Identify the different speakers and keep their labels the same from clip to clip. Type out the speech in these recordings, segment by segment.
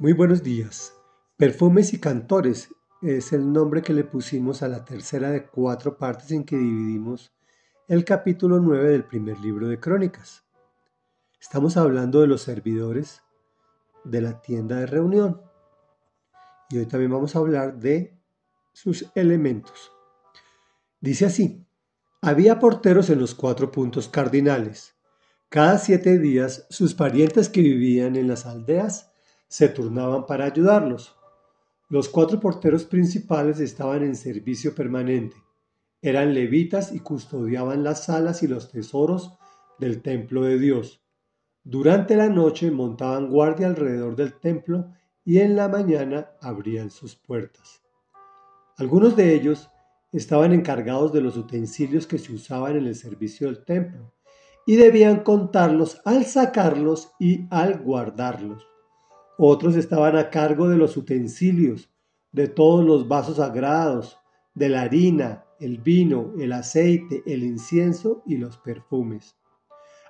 Speaker 1: Muy buenos días. Perfumes y cantores es el nombre que le pusimos a la tercera de cuatro partes en que dividimos el capítulo 9 del primer libro de Crónicas. Estamos hablando de los servidores de la tienda de reunión. Y hoy también vamos a hablar de sus elementos. Dice así, había porteros en los cuatro puntos cardinales. Cada siete días sus parientes que vivían en las aldeas se turnaban para ayudarlos. Los cuatro porteros principales estaban en servicio permanente. Eran levitas y custodiaban las salas y los tesoros del templo de Dios. Durante la noche montaban guardia alrededor del templo y en la mañana abrían sus puertas. Algunos de ellos estaban encargados de los utensilios que se usaban en el servicio del templo y debían contarlos al sacarlos y al guardarlos. Otros estaban a cargo de los utensilios, de todos los vasos sagrados, de la harina, el vino, el aceite, el incienso y los perfumes.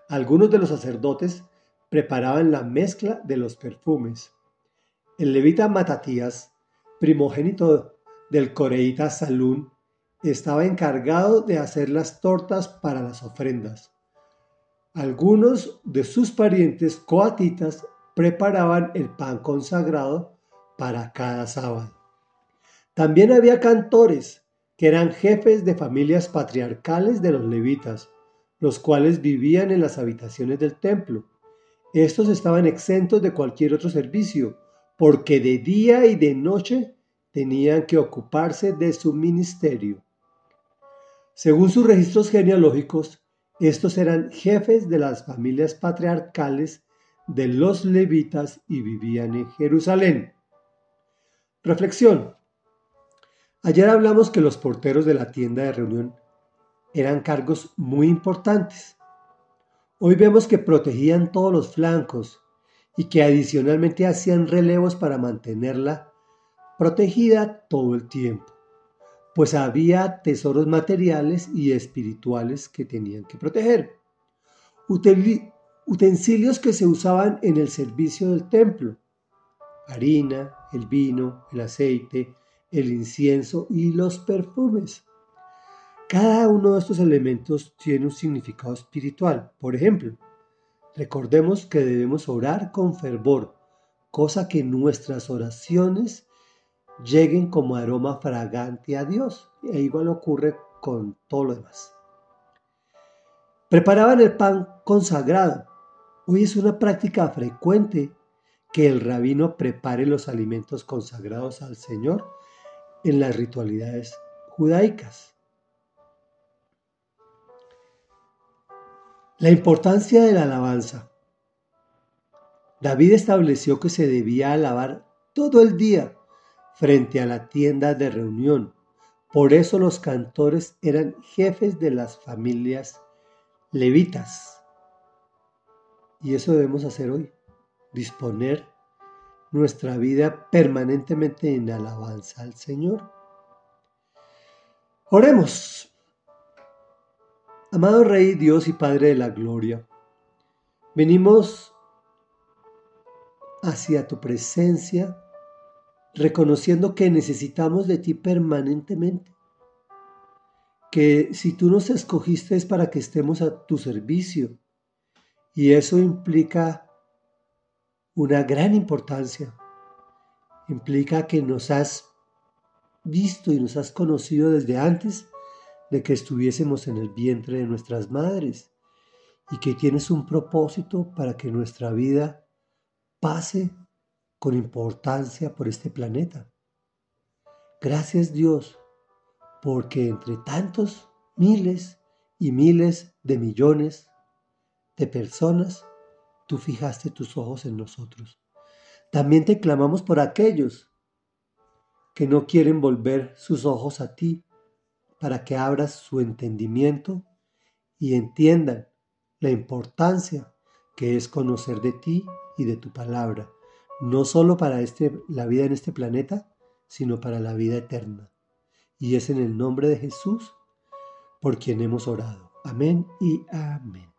Speaker 1: Algunos de los sacerdotes preparaban la mezcla de los perfumes. El levita Matatías, primogénito del coreíta Salún, estaba encargado de hacer las tortas para las ofrendas. Algunos de sus parientes coatitas preparaban el pan consagrado para cada sábado. También había cantores, que eran jefes de familias patriarcales de los levitas, los cuales vivían en las habitaciones del templo. Estos estaban exentos de cualquier otro servicio, porque de día y de noche tenían que ocuparse de su ministerio. Según sus registros genealógicos, estos eran jefes de las familias patriarcales de los levitas y vivían en Jerusalén. Reflexión. Ayer hablamos que los porteros de la tienda de reunión eran cargos muy importantes. Hoy vemos que protegían todos los flancos y que adicionalmente hacían relevos para mantenerla protegida todo el tiempo, pues había tesoros materiales y espirituales que tenían que proteger utensilios que se usaban en el servicio del templo, harina, el vino, el aceite, el incienso y los perfumes. Cada uno de estos elementos tiene un significado espiritual. Por ejemplo, recordemos que debemos orar con fervor, cosa que nuestras oraciones lleguen como aroma fragante a Dios. E igual ocurre con todo lo demás. Preparaban el pan consagrado, Hoy es una práctica frecuente que el rabino prepare los alimentos consagrados al Señor en las ritualidades judaicas. La importancia de la alabanza. David estableció que se debía alabar todo el día frente a la tienda de reunión. Por eso los cantores eran jefes de las familias levitas. Y eso debemos hacer hoy, disponer nuestra vida permanentemente en alabanza al Señor. Oremos. Amado Rey Dios y Padre de la Gloria, venimos hacia tu presencia reconociendo que necesitamos de ti permanentemente, que si tú nos escogiste es para que estemos a tu servicio, y eso implica una gran importancia. Implica que nos has visto y nos has conocido desde antes de que estuviésemos en el vientre de nuestras madres y que tienes un propósito para que nuestra vida pase con importancia por este planeta. Gracias Dios, porque entre tantos miles y miles de millones de personas, tú fijaste tus ojos en nosotros. También te clamamos por aquellos que no quieren volver sus ojos a ti para que abras su entendimiento y entiendan la importancia que es conocer de ti y de tu palabra, no solo para este, la vida en este planeta, sino para la vida eterna. Y es en el nombre de Jesús por quien hemos orado. Amén y amén.